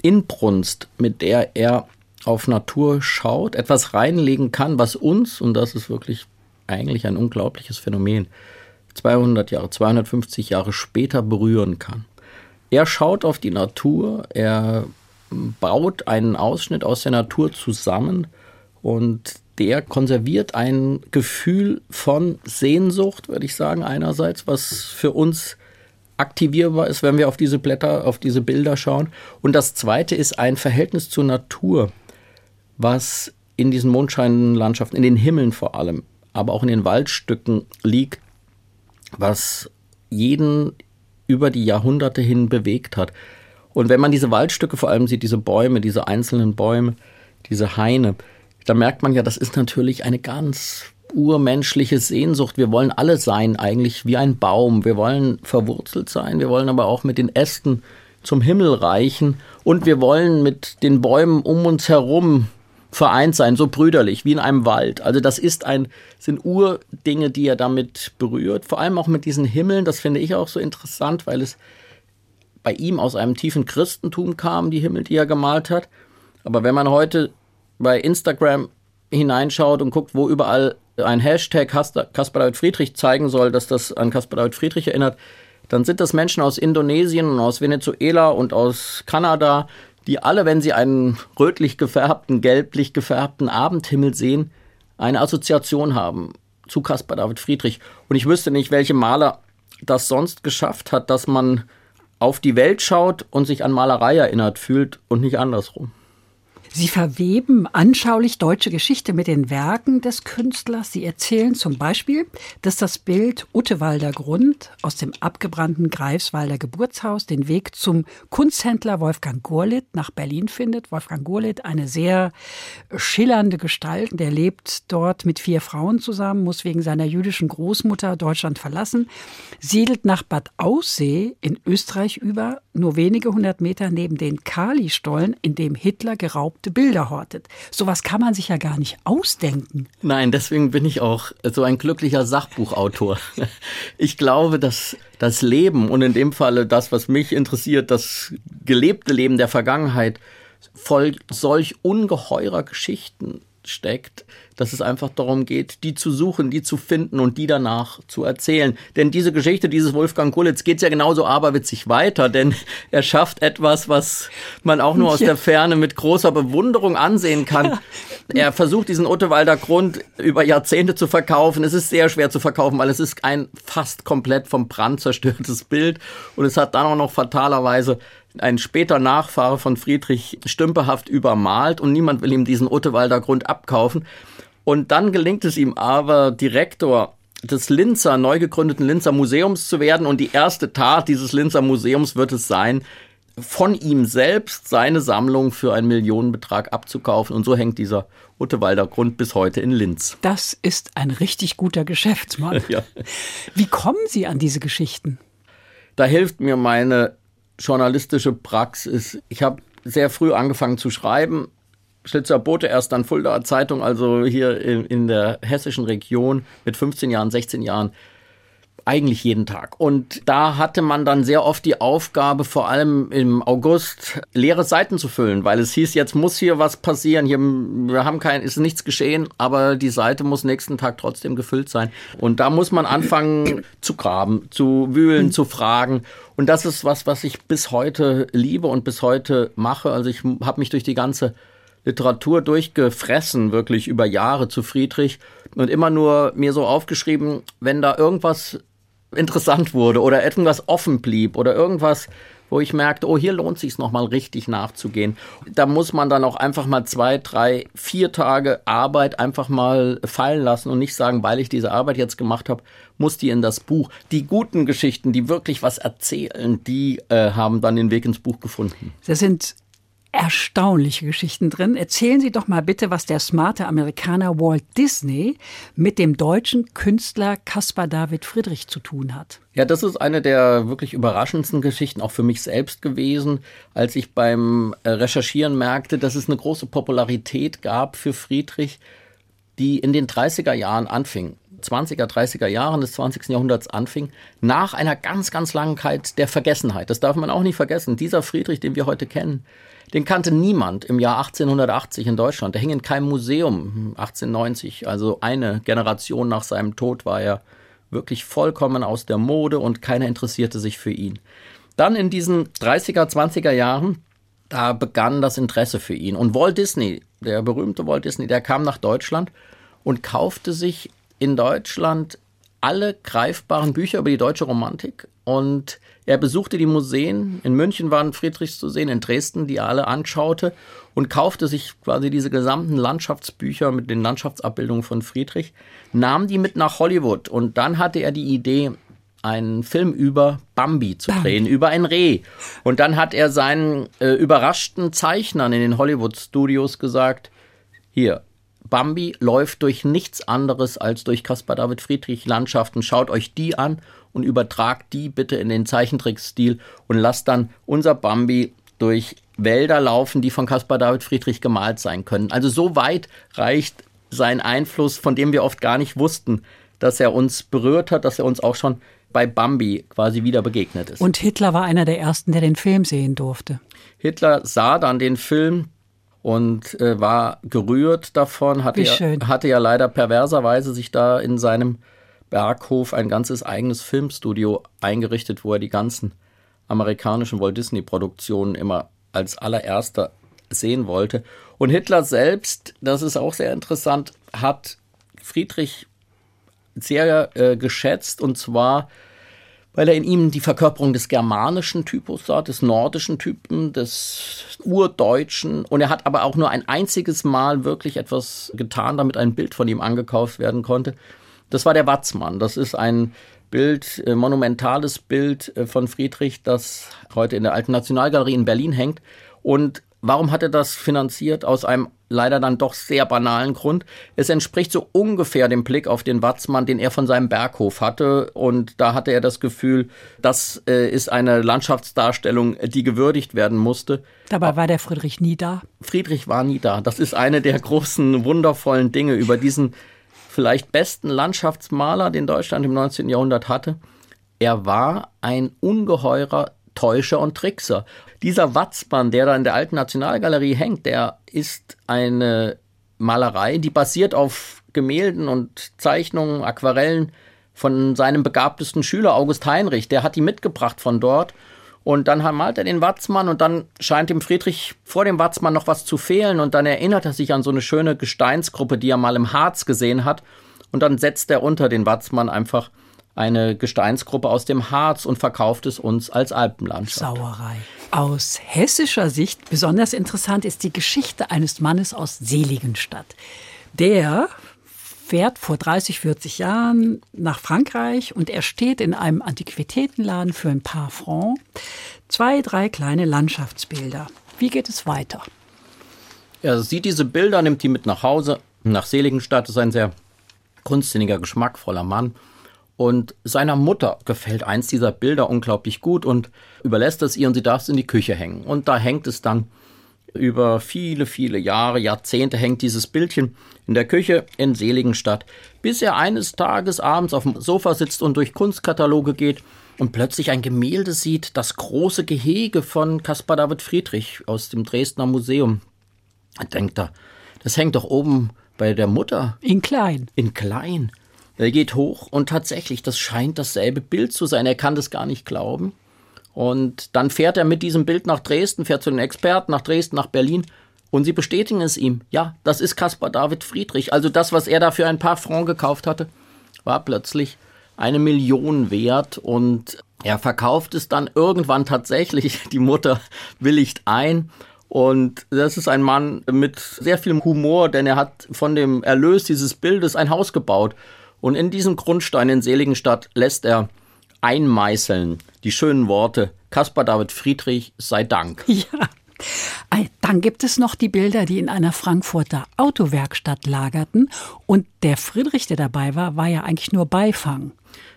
Inbrunst, mit der er auf Natur schaut, etwas reinlegen kann, was uns, und das ist wirklich eigentlich ein unglaubliches Phänomen, 200 Jahre, 250 Jahre später berühren kann. Er schaut auf die Natur, er baut einen Ausschnitt aus der Natur zusammen und der konserviert ein Gefühl von Sehnsucht, würde ich sagen, einerseits, was für uns aktivierbar ist, wenn wir auf diese Blätter, auf diese Bilder schauen. Und das zweite ist ein Verhältnis zur Natur, was in diesen Mondscheinlandschaften, in den Himmeln vor allem, aber auch in den Waldstücken liegt, was jeden über die Jahrhunderte hin bewegt hat. Und wenn man diese Waldstücke vor allem sieht, diese Bäume, diese einzelnen Bäume, diese Haine, da merkt man ja, das ist natürlich eine ganz urmenschliche Sehnsucht. Wir wollen alle sein, eigentlich wie ein Baum. Wir wollen verwurzelt sein, wir wollen aber auch mit den Ästen zum Himmel reichen und wir wollen mit den Bäumen um uns herum vereint sein, so brüderlich, wie in einem Wald. Also das ist ein, sind Urdinge, die er damit berührt. Vor allem auch mit diesen Himmeln, das finde ich auch so interessant, weil es bei ihm aus einem tiefen Christentum kam, die Himmel, die er gemalt hat. Aber wenn man heute bei Instagram hineinschaut und guckt, wo überall ein Hashtag Caspar David Friedrich zeigen soll, dass das an Caspar David Friedrich erinnert, dann sind das Menschen aus Indonesien und aus Venezuela und aus Kanada, die alle, wenn sie einen rötlich gefärbten, gelblich gefärbten Abendhimmel sehen, eine Assoziation haben zu Caspar David Friedrich. Und ich wüsste nicht, welche Maler das sonst geschafft hat, dass man auf die Welt schaut und sich an Malerei erinnert fühlt und nicht andersrum. Sie verweben anschaulich deutsche Geschichte mit den Werken des Künstlers. Sie erzählen zum Beispiel, dass das Bild Uttewalder Grund aus dem abgebrannten Greifswalder Geburtshaus den Weg zum Kunsthändler Wolfgang Gurlitt nach Berlin findet. Wolfgang Gurlitt, eine sehr schillernde Gestalt, der lebt dort mit vier Frauen zusammen, muss wegen seiner jüdischen Großmutter Deutschland verlassen, siedelt nach Bad Aussee in Österreich über, nur wenige hundert Meter neben den Kali-Stollen, in dem Hitler geraubte Bilder hortet. Sowas kann man sich ja gar nicht ausdenken. Nein, deswegen bin ich auch so ein glücklicher Sachbuchautor. <laughs> Ich glaube, dass das Leben und in dem Falle das, was mich interessiert, das gelebte Leben der Vergangenheit voll solch ungeheurer Geschichten steckt, dass es einfach darum geht, die zu suchen, die zu finden und die danach zu erzählen. Denn diese Geschichte dieses Wolfgang Kulitz geht ja genauso aberwitzig weiter, denn er schafft etwas, was man auch nur aus ja. der Ferne mit großer Bewunderung ansehen kann. Ja. Er versucht diesen Ottewalder Grund über Jahrzehnte zu verkaufen. Es ist sehr schwer zu verkaufen, weil es ist ein fast komplett vom Brand zerstörtes Bild und es hat dann auch noch fatalerweise ein später Nachfahre von Friedrich stümperhaft übermalt und niemand will ihm diesen Ottewalder Grund abkaufen. Und dann gelingt es ihm aber, Direktor des Linzer, neu gegründeten Linzer Museums zu werden. Und die erste Tat dieses Linzer Museums wird es sein, von ihm selbst seine Sammlung für einen Millionenbetrag abzukaufen. Und so hängt dieser Ottewalder Grund bis heute in Linz. Das ist ein richtig guter Geschäftsmann. <laughs> ja. Wie kommen Sie an diese Geschichten? Da hilft mir meine journalistische Praxis. Ich habe sehr früh angefangen zu schreiben. Schlitzer Bote erst dann Fuldaer Zeitung, also hier in, in der hessischen Region mit 15 Jahren, 16 Jahren eigentlich jeden Tag. Und da hatte man dann sehr oft die Aufgabe, vor allem im August, leere Seiten zu füllen, weil es hieß, jetzt muss hier was passieren. Hier, wir haben kein, ist nichts geschehen, aber die Seite muss nächsten Tag trotzdem gefüllt sein. Und da muss man anfangen <coughs> zu graben, zu wühlen, zu fragen. Und das ist was, was ich bis heute liebe und bis heute mache. Also ich habe mich durch die ganze Literatur durchgefressen, wirklich über Jahre zu Friedrich und immer nur mir so aufgeschrieben, wenn da irgendwas interessant wurde oder irgendwas offen blieb oder irgendwas, wo ich merkte, oh, hier lohnt sich noch mal richtig nachzugehen. Da muss man dann auch einfach mal zwei, drei, vier Tage Arbeit einfach mal fallen lassen und nicht sagen, weil ich diese Arbeit jetzt gemacht habe, muss die in das Buch. Die guten Geschichten, die wirklich was erzählen, die äh, haben dann den Weg ins Buch gefunden. Das sind erstaunliche Geschichten drin. Erzählen Sie doch mal bitte, was der smarte Amerikaner Walt Disney mit dem deutschen Künstler Caspar David Friedrich zu tun hat. Ja, das ist eine der wirklich überraschendsten Geschichten auch für mich selbst gewesen, als ich beim äh, Recherchieren merkte, dass es eine große Popularität gab für Friedrich, die in den 30er Jahren anfing. 20er, 30er Jahren des 20. Jahrhunderts anfing, nach einer ganz, ganz langen Zeit der Vergessenheit. Das darf man auch nicht vergessen. Dieser Friedrich, den wir heute kennen, den kannte niemand im Jahr 1880 in Deutschland. Der hing in keinem Museum 1890. Also eine Generation nach seinem Tod war er wirklich vollkommen aus der Mode und keiner interessierte sich für ihn. Dann in diesen 30er, 20er Jahren, da begann das Interesse für ihn. Und Walt Disney, der berühmte Walt Disney, der kam nach Deutschland und kaufte sich in Deutschland alle greifbaren Bücher über die deutsche Romantik und er besuchte die Museen. In München waren Friedrichs zu sehen, in Dresden, die er alle anschaute und kaufte sich quasi diese gesamten Landschaftsbücher mit den Landschaftsabbildungen von Friedrich, nahm die mit nach Hollywood und dann hatte er die Idee, einen Film über Bambi zu drehen, Bambi. über ein Reh. Und dann hat er seinen äh, überraschten Zeichnern in den Hollywood-Studios gesagt, hier, Bambi läuft durch nichts anderes als durch Caspar David Friedrich Landschaften. Schaut euch die an und übertragt die bitte in den Zeichentrickstil und lasst dann unser Bambi durch Wälder laufen, die von Caspar David Friedrich gemalt sein können. Also so weit reicht sein Einfluss, von dem wir oft gar nicht wussten, dass er uns berührt hat, dass er uns auch schon bei Bambi quasi wieder begegnet ist. Und Hitler war einer der ersten, der den Film sehen durfte. Hitler sah dann den Film und äh, war gerührt davon, hatte ja, hatte ja leider perverserweise sich da in seinem Berghof ein ganzes eigenes Filmstudio eingerichtet, wo er die ganzen amerikanischen Walt Disney Produktionen immer als allererster sehen wollte. Und Hitler selbst, das ist auch sehr interessant, hat Friedrich sehr äh, geschätzt und zwar weil er in ihm die Verkörperung des germanischen Typus sah, des nordischen Typen, des urdeutschen. Und er hat aber auch nur ein einziges Mal wirklich etwas getan, damit ein Bild von ihm angekauft werden konnte. Das war der Watzmann. Das ist ein Bild, äh, monumentales Bild äh, von Friedrich, das heute in der Alten Nationalgalerie in Berlin hängt. Und warum hat er das finanziert? Aus einem leider dann doch sehr banalen Grund. Es entspricht so ungefähr dem Blick auf den Watzmann, den er von seinem Berghof hatte. Und da hatte er das Gefühl, das äh, ist eine Landschaftsdarstellung, die gewürdigt werden musste. Dabei war der Friedrich nie da. Friedrich war nie da. Das ist eine der großen, wundervollen Dinge über diesen vielleicht besten Landschaftsmaler, den Deutschland im 19. Jahrhundert hatte. Er war ein ungeheurer Täuscher und Trickser. Dieser Watzmann, der da in der alten Nationalgalerie hängt, der ist eine Malerei, die basiert auf Gemälden und Zeichnungen, Aquarellen von seinem begabtesten Schüler August Heinrich. Der hat die mitgebracht von dort und dann malt er den Watzmann und dann scheint dem Friedrich vor dem Watzmann noch was zu fehlen und dann erinnert er sich an so eine schöne Gesteinsgruppe, die er mal im Harz gesehen hat. Und dann setzt er unter den Watzmann einfach eine Gesteinsgruppe aus dem Harz und verkauft es uns als Alpenlandschaft. Sauerei. Aus hessischer Sicht besonders interessant ist die Geschichte eines Mannes aus Seligenstadt. Der fährt vor 30, 40 Jahren nach Frankreich und er steht in einem Antiquitätenladen für ein paar Francs. Zwei, drei kleine Landschaftsbilder. Wie geht es weiter? Er sieht diese Bilder, nimmt die mit nach Hause. Nach Seligenstadt ist ein sehr kunstsinniger, geschmackvoller Mann. Und seiner Mutter gefällt eins dieser Bilder unglaublich gut und überlässt es ihr und sie darf es in die Küche hängen. Und da hängt es dann über viele, viele Jahre, Jahrzehnte hängt dieses Bildchen in der Küche in Seligenstadt, bis er eines Tages abends auf dem Sofa sitzt und durch Kunstkataloge geht und plötzlich ein Gemälde sieht, das große Gehege von Caspar David Friedrich aus dem Dresdner Museum. Er denkt da, das hängt doch oben bei der Mutter. In klein. In klein. Er geht hoch und tatsächlich, das scheint dasselbe Bild zu sein. Er kann das gar nicht glauben. Und dann fährt er mit diesem Bild nach Dresden, fährt zu den Experten nach Dresden, nach Berlin Und sie bestätigen es ihm. Ja, das ist Caspar David Friedrich. Also das, was er da für ein paar Franc gekauft hatte, war plötzlich eine Million wert und er verkauft es dann irgendwann tatsächlich. <laughs> Die Mutter willigt ein. Und das ist ein Mann mit sehr viel Humor, denn er hat von dem Erlös dieses Bildes ein Haus gebaut. Und in diesem Grundstein in Seligenstadt lässt er einmeißeln die schönen Worte Caspar David Friedrich sei Dank. <laughs> Ja. Dann gibt es noch die Bilder, die in einer Frankfurter Autowerkstatt lagerten. Und der Friedrich, der dabei war, war ja eigentlich nur Beifang.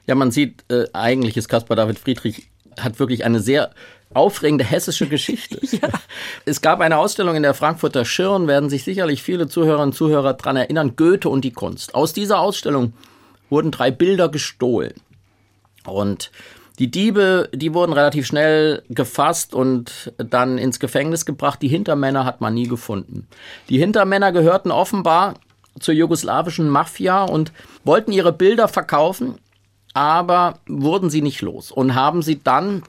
Ja, man sieht, äh, eigentlich ist Caspar David Friedrich hat wirklich eine sehr aufregende hessische Geschichte. <laughs> ja. Es gab eine Ausstellung in der Frankfurter Schirn, werden sich sicherlich viele Zuhörerinnen und Zuhörer daran erinnern, Goethe und die Kunst. Aus dieser Ausstellung wurden drei Bilder gestohlen. Und die Diebe, die wurden relativ schnell gefasst und dann ins Gefängnis gebracht. Die Hintermänner hat man nie gefunden. Die Hintermänner gehörten offenbar zur jugoslawischen Mafia und wollten ihre Bilder verkaufen, aber wurden sie nicht los und haben sie dann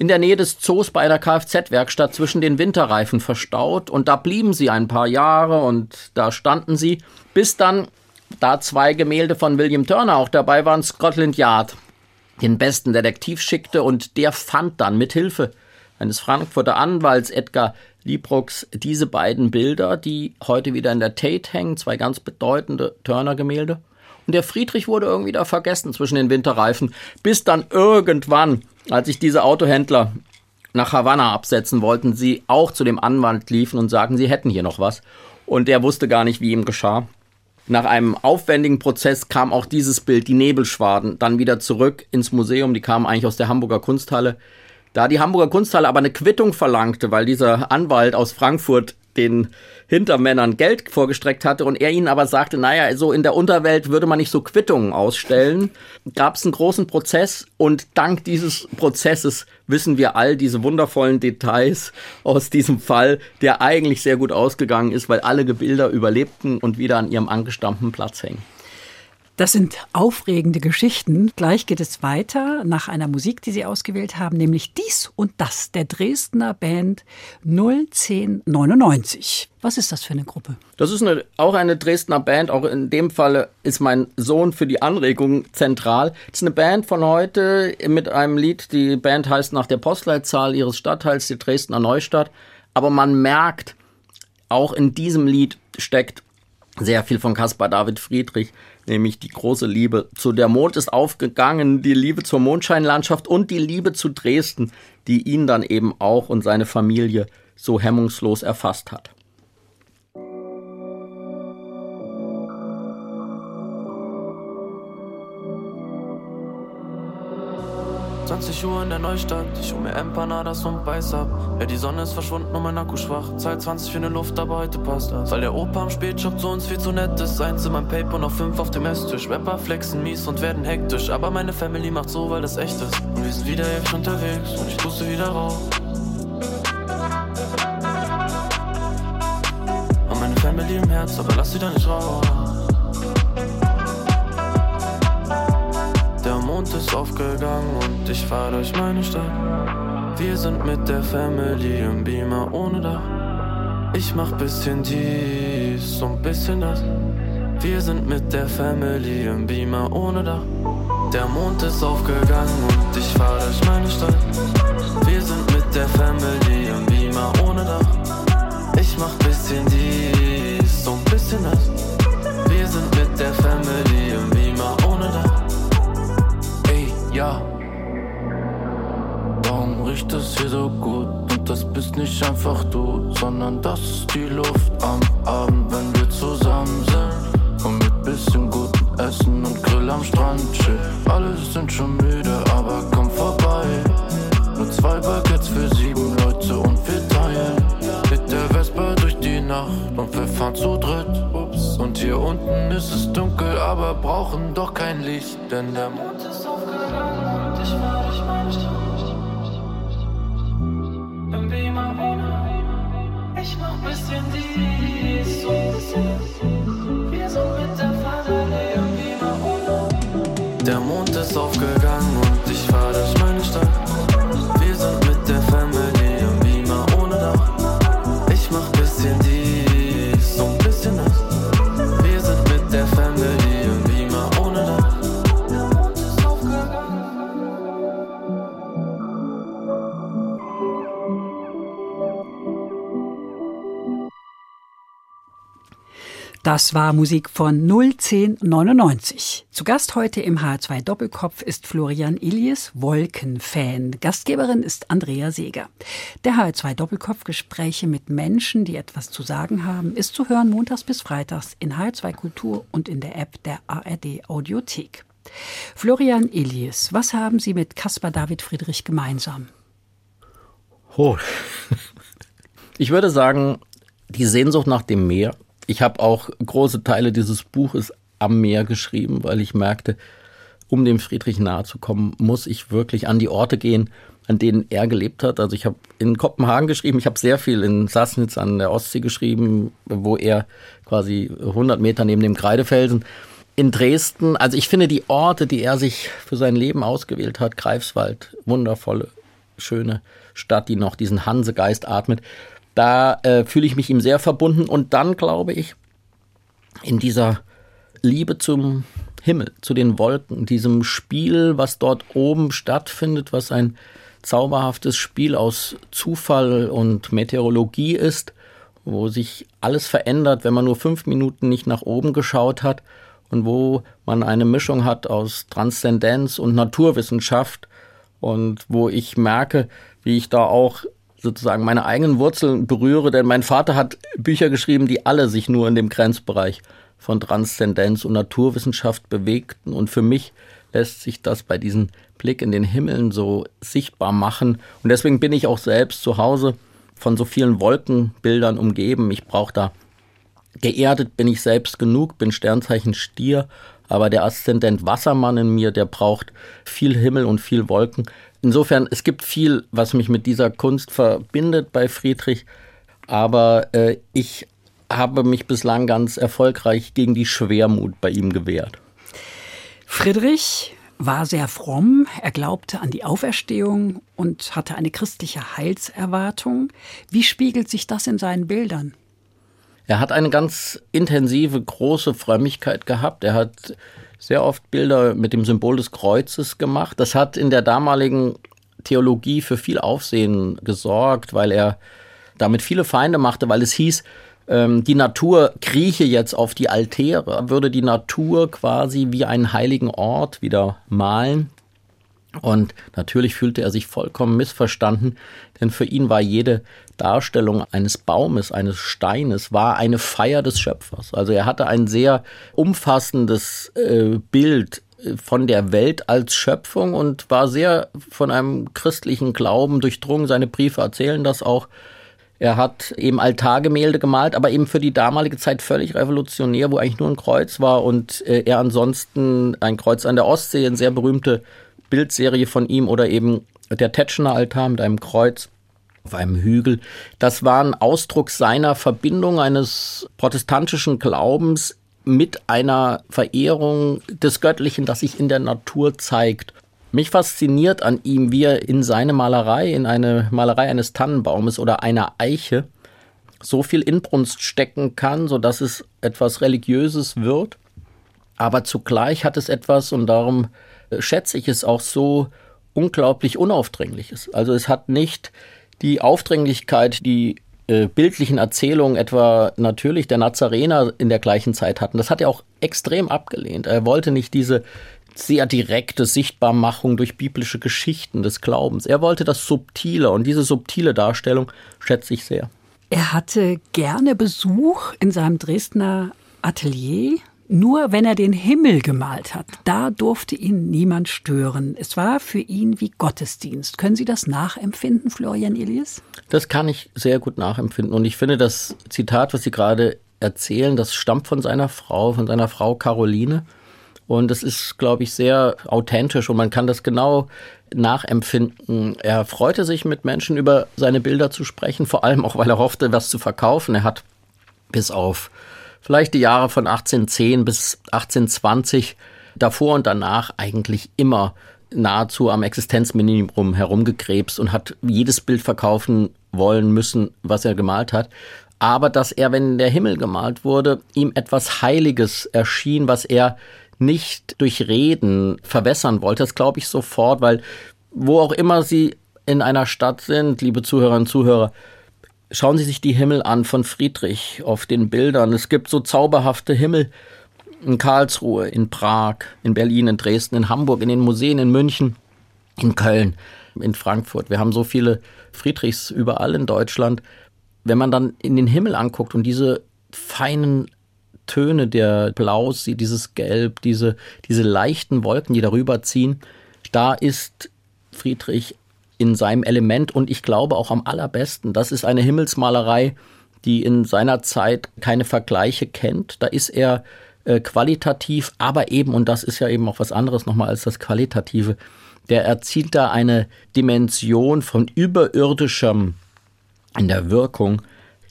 in der Nähe des Zoos bei einer Kfz-Werkstatt zwischen den Winterreifen verstaut und da blieben sie ein paar Jahre und da standen sie, bis dann da zwei Gemälde von William Turner auch dabei waren, Scotland Yard den besten Detektiv schickte und der fand dann mit Hilfe eines Frankfurter Anwalts Edgar Liebrucks diese beiden Bilder, die heute wieder in der Tate hängen, zwei ganz bedeutende Turner-Gemälde. Und der Friedrich wurde irgendwie da vergessen zwischen den Winterreifen, bis dann irgendwann, als sich diese Autohändler nach Havanna absetzen wollten, sie auch zu dem Anwalt liefen und sagten, sie hätten hier noch was. Und der wusste gar nicht, wie ihm geschah. Nach einem aufwendigen Prozess kam auch dieses Bild, die Nebelschwaden, dann wieder zurück ins Museum. Die kamen eigentlich aus der Hamburger Kunsthalle. Da die Hamburger Kunsthalle aber eine Quittung verlangte, weil dieser Anwalt aus Frankfurt den Hintermännern Geld vorgestreckt hatte und er ihnen aber sagte, naja, so in der Unterwelt würde man nicht so Quittungen ausstellen, gab es einen großen Prozess und dank dieses Prozesses wissen wir all diese wundervollen Details aus diesem Fall, der eigentlich sehr gut ausgegangen ist, weil alle Gebilder überlebten und wieder an ihrem angestammten Platz hängen. Das sind aufregende Geschichten. Gleich geht es weiter nach einer Musik, die Sie ausgewählt haben, nämlich Dies und Das der Dresdner Band 01099. Was ist das für eine Gruppe? Das ist eine, auch eine Dresdner Band. Auch in dem Fall ist mein Sohn für die Anregung zentral. Es ist eine Band von heute mit einem Lied. Die Band heißt nach der Postleitzahl ihres Stadtteils, die Dresdner Neustadt. Aber man merkt, auch in diesem Lied steckt sehr viel von Caspar David Friedrich, nämlich die große Liebe zu der Mond ist aufgegangen, die Liebe zur Mondscheinlandschaft und die Liebe zu Dresden, die ihn dann eben auch und seine Familie so hemmungslos erfasst hat. 20 Uhr in der Neustadt, ich hol mir Empanadas und Beiß ab. Ja, die Sonne ist verschwunden und mein Akku schwach. Zeit 20 für ne Luft, aber heute passt das. Weil der Opa am Spätshop zu uns viel zu nett ist. Eins in meinem Paper noch fünf auf dem Esstisch. Rapper flexen mies und werden hektisch. Aber meine Family macht so, weil das echt ist. Und wir sind wieder jetzt unterwegs und ich puste wieder raus. Und meine Family im Herz, aber lass sie da nicht raus. Mond ist aufgegangen und ich fahr durch meine Stadt. Wir sind mit der Family im Beamer ohne Dach. Ich mach bisschen dies und bisschen das. Wir sind mit der Family im Beamer ohne Dach. Der Mond ist aufgegangen und ich fahr durch meine Stadt. Wir sind mit der Family im Beamer ohne Dach. Ich mach bisschen dies und bisschen das. Wir sind mit der Family ja. Warum riecht es hier so gut? Und das bist nicht einfach du, sondern das ist die Luft am Abend, wenn wir zusammen sind. Und mit bisschen gutem Essen und Grill am Strand chill. Alle sind schon müde, aber komm vorbei. Nur zwei Baguettes für sieben Leute und wir teilen. Mit der Vespa durch die Nacht und wir fahren zu dritt. Und hier unten ist es dunkel, aber brauchen doch kein Licht, denn der Mond der Mond ist aufgegangen Das war Musik von 01099. Zu Gast heute im H2 Doppelkopf ist Florian Ilies, Wolkenfan. Gastgeberin ist Andrea Seeger. Der H2 Doppelkopf Gespräche mit Menschen, die etwas zu sagen haben, ist zu hören montags bis freitags in H2 Kultur und in der App der ARD Audiothek. Florian Ilies, was haben Sie mit Caspar David Friedrich gemeinsam? Oh. <laughs> Ich würde sagen, die Sehnsucht nach dem Meer ich habe auch große Teile dieses Buches am Meer geschrieben, weil ich merkte, um dem Friedrich nahe zu kommen, muss ich wirklich an die Orte gehen, an denen er gelebt hat. Also ich habe in Kopenhagen geschrieben, ich habe sehr viel in Sassnitz an der Ostsee geschrieben, wo er quasi 100 Meter neben dem Kreidefelsen in Dresden. Also ich finde die Orte, die er sich für sein Leben ausgewählt hat, Greifswald, wundervolle, schöne Stadt, die noch diesen Hansegeist atmet. Da äh, fühle ich mich ihm sehr verbunden und dann glaube ich, in dieser Liebe zum Himmel, zu den Wolken, diesem Spiel, was dort oben stattfindet, was ein zauberhaftes Spiel aus Zufall und Meteorologie ist, wo sich alles verändert, wenn man nur fünf Minuten nicht nach oben geschaut hat und wo man eine Mischung hat aus Transzendenz und Naturwissenschaft und wo ich merke, wie ich da auch sozusagen meine eigenen Wurzeln berühre, denn mein Vater hat Bücher geschrieben, die alle sich nur in dem Grenzbereich von Transzendenz und Naturwissenschaft bewegten. Und für mich lässt sich das bei diesem Blick in den Himmeln so sichtbar machen. Und deswegen bin ich auch selbst zu Hause von so vielen Wolkenbildern umgeben. Ich brauche da geerdet bin ich selbst genug, bin Sternzeichen Stier, aber der Aszendent Wassermann in mir, der braucht viel Himmel und viel Wolken. Insofern, es gibt viel, was mich mit dieser Kunst verbindet bei Friedrich, aber äh, ich habe mich bislang ganz erfolgreich gegen die Schwermut bei ihm gewehrt. Friedrich war sehr fromm, er glaubte an die Auferstehung und hatte eine christliche Heilserwartung. Wie spiegelt sich das in seinen Bildern? Er hat eine ganz intensive, große Frömmigkeit gehabt. Er hat sehr oft Bilder mit dem Symbol des Kreuzes gemacht. Das hat in der damaligen Theologie für viel Aufsehen gesorgt, weil er damit viele Feinde machte, weil es hieß, ähm, die Natur krieche jetzt auf die Altäre, würde die Natur quasi wie einen heiligen Ort wieder malen. Und natürlich fühlte er sich vollkommen missverstanden, denn für ihn war jede Darstellung eines Baumes, eines Steines, war eine Feier des Schöpfers. Also er hatte ein sehr umfassendes äh, Bild äh, von der Welt als Schöpfung und war sehr von einem christlichen Glauben durchdrungen. Seine Briefe erzählen das auch. Er hat eben Altargemälde gemalt, aber eben für die damalige Zeit völlig revolutionär, wo eigentlich nur ein Kreuz war und äh, er ansonsten ein Kreuz an der Ostsee, eine sehr berühmte Bildserie von ihm oder eben der Tetschener Altar mit einem Kreuz auf einem Hügel. Das war ein Ausdruck seiner Verbindung eines protestantischen Glaubens mit einer Verehrung des Göttlichen, das sich in der Natur zeigt. Mich fasziniert an ihm, wie er in seine Malerei, in eine Malerei eines Tannenbaumes oder einer Eiche, so viel Inbrunst stecken kann, sodass es etwas Religiöses wird. Aber zugleich hat es etwas, und darum schätze ich es auch so unglaublich unaufdringliches. Also es hat nicht die Aufdringlichkeit, die äh, bildlichen Erzählungen etwa natürlich der Nazarener in der gleichen Zeit hatten. Das hat er auch extrem abgelehnt. Er wollte nicht diese sehr direkte Sichtbarmachung durch biblische Geschichten des Glaubens. Er wollte das Subtile und diese subtile Darstellung schätze ich sehr. Er hatte gerne Besuch in seinem Dresdner Atelier nur wenn er den Himmel gemalt hat, da durfte ihn niemand stören. Es war für ihn wie Gottesdienst. Können Sie das nachempfinden, Florian Elias? Das kann ich sehr gut nachempfinden. Und ich finde, das Zitat, was Sie gerade erzählen, das stammt von seiner Frau, von seiner Frau Caroline. Und das ist, glaube ich, sehr authentisch und man kann das genau nachempfinden. Er freute sich, mit Menschen über seine Bilder zu sprechen, vor allem auch, weil er hoffte, was zu verkaufen. Er hat bis auf vielleicht die Jahre von 1810 bis 1820 davor und danach eigentlich immer nahezu am Existenzminimum herumgekrebst und hat jedes Bild verkaufen wollen müssen, was er gemalt hat. Aber dass er, wenn der Himmel gemalt wurde, ihm etwas Heiliges erschien, was er nicht durch Reden verwässern wollte, das glaube ich sofort, weil wo auch immer Sie in einer Stadt sind, liebe Zuhörerinnen und Zuhörer, Schauen Sie sich die Himmel an von Friedrich auf den Bildern. Es gibt so zauberhafte Himmel in Karlsruhe, in Prag, in Berlin, in Dresden, in Hamburg, in den Museen, in München, in Köln, in Frankfurt. Wir haben so viele Friedrichs überall in Deutschland. Wenn man dann in den Himmel anguckt und diese feinen Töne der Blaus dieses Gelb, diese, diese leichten Wolken, die darüber ziehen, da ist Friedrich in seinem Element und ich glaube auch am allerbesten. Das ist eine Himmelsmalerei, die in seiner Zeit keine Vergleiche kennt. Da ist er äh, qualitativ, aber eben, und das ist ja eben auch was anderes nochmal als das Qualitative, der erzielt da eine Dimension von überirdischem in der Wirkung,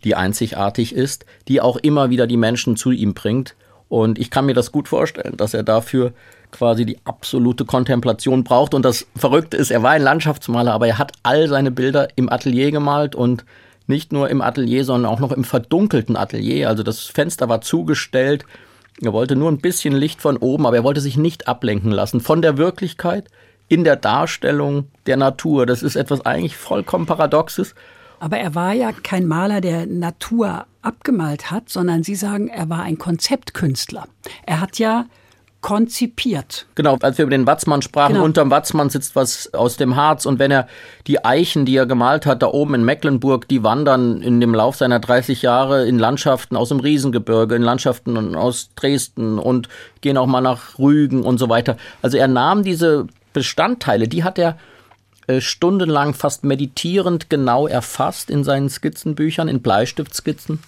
die einzigartig ist, die auch immer wieder die Menschen zu ihm bringt. Und ich kann mir das gut vorstellen, dass er dafür quasi die absolute Kontemplation braucht. Und das Verrückte ist, er war ein Landschaftsmaler, aber er hat all seine Bilder im Atelier gemalt und nicht nur im Atelier, sondern auch noch im verdunkelten Atelier. Also das Fenster war zugestellt. Er wollte nur ein bisschen Licht von oben, aber er wollte sich nicht ablenken lassen von der Wirklichkeit in der Darstellung der Natur. Das ist etwas eigentlich vollkommen Paradoxes. Aber er war ja kein Maler, der Natur abgemalt hat, sondern Sie sagen, er war ein Konzeptkünstler. Er hat ja konzipiert. Genau, als wir über den Watzmann sprachen, genau. unterm Watzmann sitzt was aus dem Harz und wenn er die Eichen, die er gemalt hat, da oben in Mecklenburg, die wandern in dem Lauf seiner 30 Jahre in Landschaften aus dem Riesengebirge, in Landschaften aus Dresden und gehen auch mal nach Rügen und so weiter. Also er nahm diese Bestandteile, die hat er äh, stundenlang fast meditierend genau erfasst in seinen Skizzenbüchern, in Bleistiftskizzen.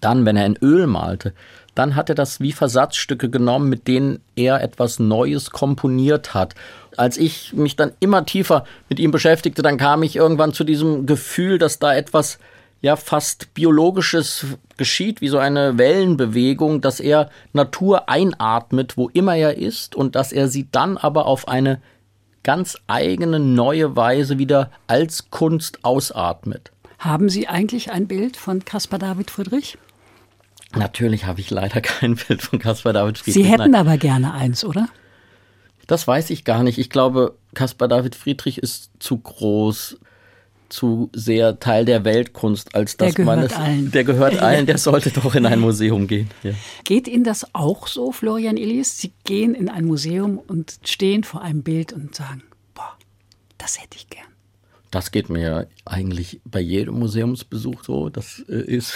Dann, wenn er in Öl malte, dann hat er das wie Versatzstücke genommen, mit denen er etwas Neues komponiert hat. Als ich mich dann immer tiefer mit ihm beschäftigte, dann kam ich irgendwann zu diesem Gefühl, dass da etwas ja fast biologisches geschieht, wie so eine Wellenbewegung, dass er Natur einatmet, wo immer er ist und dass er sie dann aber auf eine ganz eigene neue Weise wieder als Kunst ausatmet. Haben Sie eigentlich ein Bild von Caspar David Friedrich? Natürlich habe ich leider <laughs> kein Bild von Caspar David Friedrich. Sie hätten Nein. aber gerne eins, oder? Das weiß ich gar nicht. Ich glaube, Caspar David Friedrich ist zu groß, zu sehr Teil der Weltkunst, als dass der man es. Allen. Der gehört <laughs> allen, der sollte doch in ein Museum gehen. Ja. Geht Ihnen das auch so, Florian Illies? Sie gehen in ein Museum und stehen vor einem Bild und sagen, boah, das hätte ich gern. Das geht mir eigentlich bei jedem Museumsbesuch so. Das äh, ist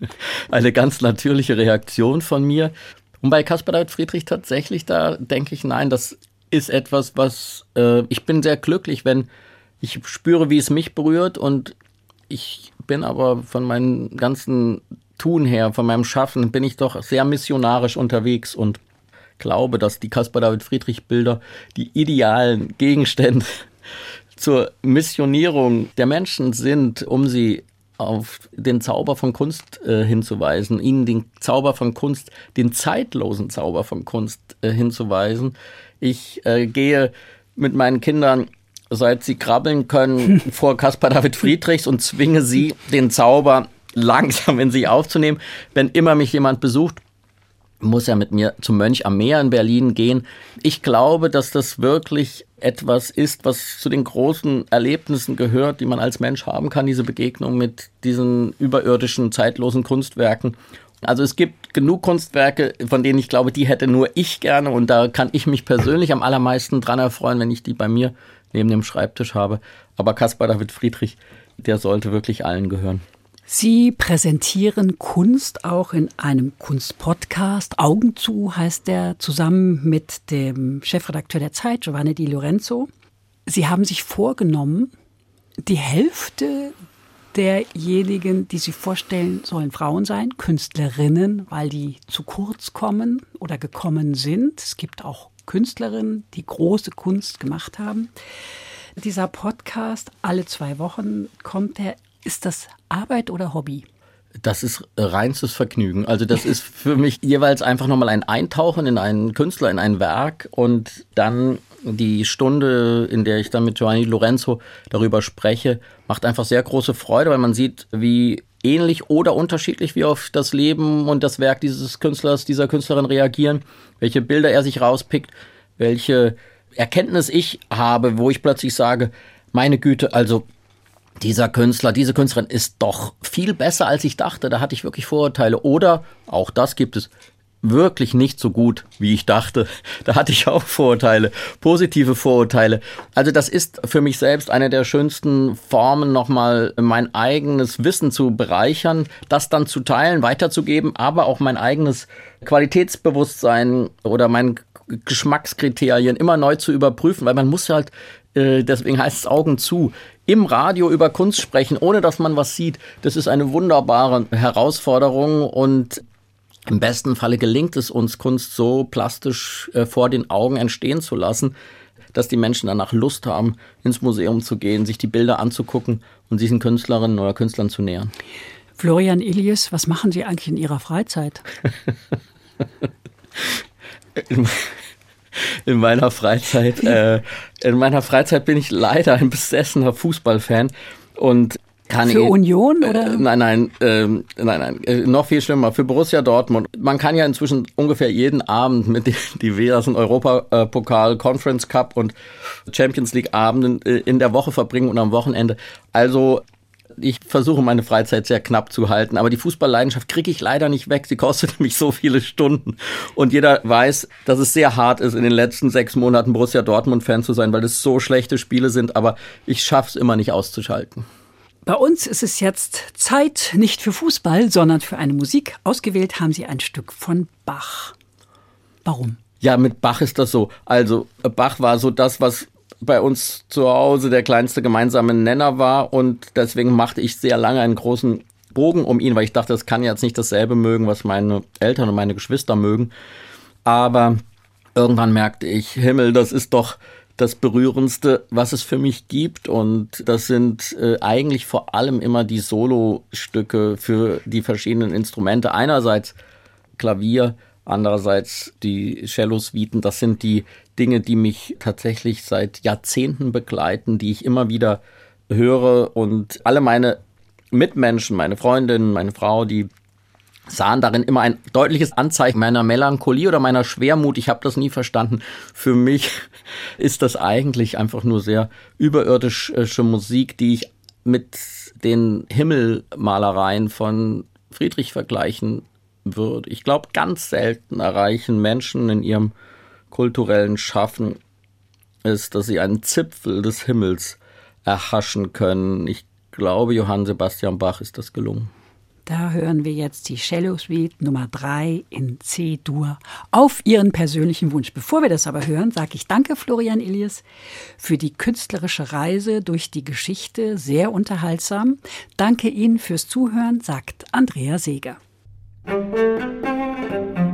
<laughs> eine ganz natürliche Reaktion von mir. Und bei Caspar David Friedrich tatsächlich, da denke ich, nein, das ist etwas, was äh, ich bin sehr glücklich, wenn ich spüre, wie es mich berührt und ich bin aber von meinem ganzen Tun her, von meinem Schaffen, bin ich doch sehr missionarisch unterwegs und glaube, dass die Caspar David Friedrich Bilder die idealen Gegenstände zur Missionierung der Menschen sind, um sie auf den Zauber von Kunst äh, hinzuweisen, ihnen den Zauber von Kunst, den zeitlosen Zauber von Kunst äh, hinzuweisen. Ich äh, gehe mit meinen Kindern, seit sie krabbeln können, <laughs> vor Caspar David Friedrichs und zwinge sie, den Zauber langsam in sich aufzunehmen. Wenn immer mich jemand besucht, muss er mit mir zum Mönch am Meer in Berlin gehen. Ich glaube, dass das wirklich etwas ist, was zu den großen Erlebnissen gehört, die man als Mensch haben kann, diese Begegnung mit diesen überirdischen, zeitlosen Kunstwerken. Also es gibt genug Kunstwerke, von denen ich glaube, die hätte nur ich gerne und da kann ich mich persönlich am allermeisten dran erfreuen, wenn ich die bei mir neben dem Schreibtisch habe. Aber Caspar David Friedrich, der sollte wirklich allen gehören. Sie präsentieren Kunst auch in einem Kunstpodcast. Augen zu heißt der, zusammen mit dem Chefredakteur der Zeit, Giovanni Di Lorenzo. Sie haben sich vorgenommen, die Hälfte derjenigen, die Sie vorstellen, sollen Frauen sein, Künstlerinnen, weil die zu kurz kommen oder gekommen sind. Es gibt auch Künstlerinnen, die große Kunst gemacht haben. Dieser Podcast, alle zwei Wochen kommt er ist das Arbeit oder Hobby? Das ist reinstes Vergnügen. Also das ist für mich jeweils einfach nochmal ein Eintauchen in einen Künstler, in ein Werk und dann die Stunde, in der ich dann mit Giovanni Lorenzo darüber spreche, macht einfach sehr große Freude, weil man sieht, wie ähnlich oder unterschiedlich wir auf das Leben und das Werk dieses Künstlers, dieser Künstlerin reagieren, welche Bilder er sich rauspickt, welche Erkenntnis ich habe, wo ich plötzlich sage, meine Güte, also dieser Künstler, diese Künstlerin ist doch viel besser, als ich dachte. Da hatte ich wirklich Vorurteile. Oder, auch das gibt es, wirklich nicht so gut, wie ich dachte. Da hatte ich auch Vorurteile, positive Vorurteile. Also das ist für mich selbst eine der schönsten Formen, nochmal mein eigenes Wissen zu bereichern, das dann zu teilen, weiterzugeben, aber auch mein eigenes Qualitätsbewusstsein oder mein Geschmackskriterien immer neu zu überprüfen, weil man muss halt, deswegen heißt es Augen zu, im Radio über Kunst sprechen, ohne dass man was sieht, das ist eine wunderbare Herausforderung und im besten Falle gelingt es uns, Kunst so plastisch äh, vor den Augen entstehen zu lassen, dass die Menschen danach Lust haben, ins Museum zu gehen, sich die Bilder anzugucken und diesen Künstlerinnen oder Künstlern zu nähern. Florian Ilias, was machen Sie eigentlich in Ihrer Freizeit? <laughs> <laughs> in meiner Freizeit. Äh, in meiner Freizeit bin ich leider ein besessener Fußballfan und kann für Union oder? Äh, nein, nein, äh, nein, nein, äh, noch viel schlimmer. Für Borussia Dortmund. Man kann ja inzwischen ungefähr jeden Abend mit den diversen Europapokal, Conference Cup und Champions League Abenden äh, in der Woche verbringen und am Wochenende. Also ich versuche meine Freizeit sehr knapp zu halten, aber die Fußballleidenschaft kriege ich leider nicht weg. Sie kostet <laughs> mich so viele Stunden. Und jeder weiß, dass es sehr hart ist, in den letzten sechs Monaten Borussia Dortmund-Fan zu sein, weil es so schlechte Spiele sind, aber ich schaffe es immer nicht auszuschalten. Bei uns ist es jetzt Zeit nicht für Fußball, sondern für eine Musik. Ausgewählt haben Sie ein Stück von Bach. Warum? Ja, mit Bach ist das so. Also Bach war so das, was bei uns zu Hause der kleinste gemeinsame Nenner war und deswegen machte ich sehr lange einen großen Bogen um ihn, weil ich dachte, das kann jetzt nicht dasselbe mögen, was meine Eltern und meine Geschwister mögen. Aber irgendwann merkte ich, Himmel, das ist doch das Berührendste, was es für mich gibt. Und das sind äh, eigentlich vor allem immer die Solostücke für die verschiedenen Instrumente. Einerseits Klavier, andererseits die Cello-Suiten. Das sind die Dinge, die mich tatsächlich seit Jahrzehnten begleiten, die ich immer wieder höre und alle meine Mitmenschen, meine Freundin, meine Frau, die sahen darin immer ein deutliches Anzeichen meiner Melancholie oder meiner Schwermut. Ich habe das nie verstanden. Für mich <laughs> ist das eigentlich einfach nur sehr überirdische Musik, die ich mit den Himmelmalereien von Friedrich vergleichen würde. Ich glaube, ganz selten erreichen Menschen in ihrem kulturellen Schaffen ist, dass sie einen Zipfel des Himmels erhaschen können. Ich glaube, Johann Sebastian Bach ist das gelungen. Da hören wir jetzt die Cello Suite Nummer 3 in C-Dur auf Ihren persönlichen Wunsch. Bevor wir das aber hören, sage ich danke Florian Ilias für die künstlerische Reise durch die Geschichte, sehr unterhaltsam. Danke Ihnen fürs Zuhören, sagt Andrea Seeger. Mehr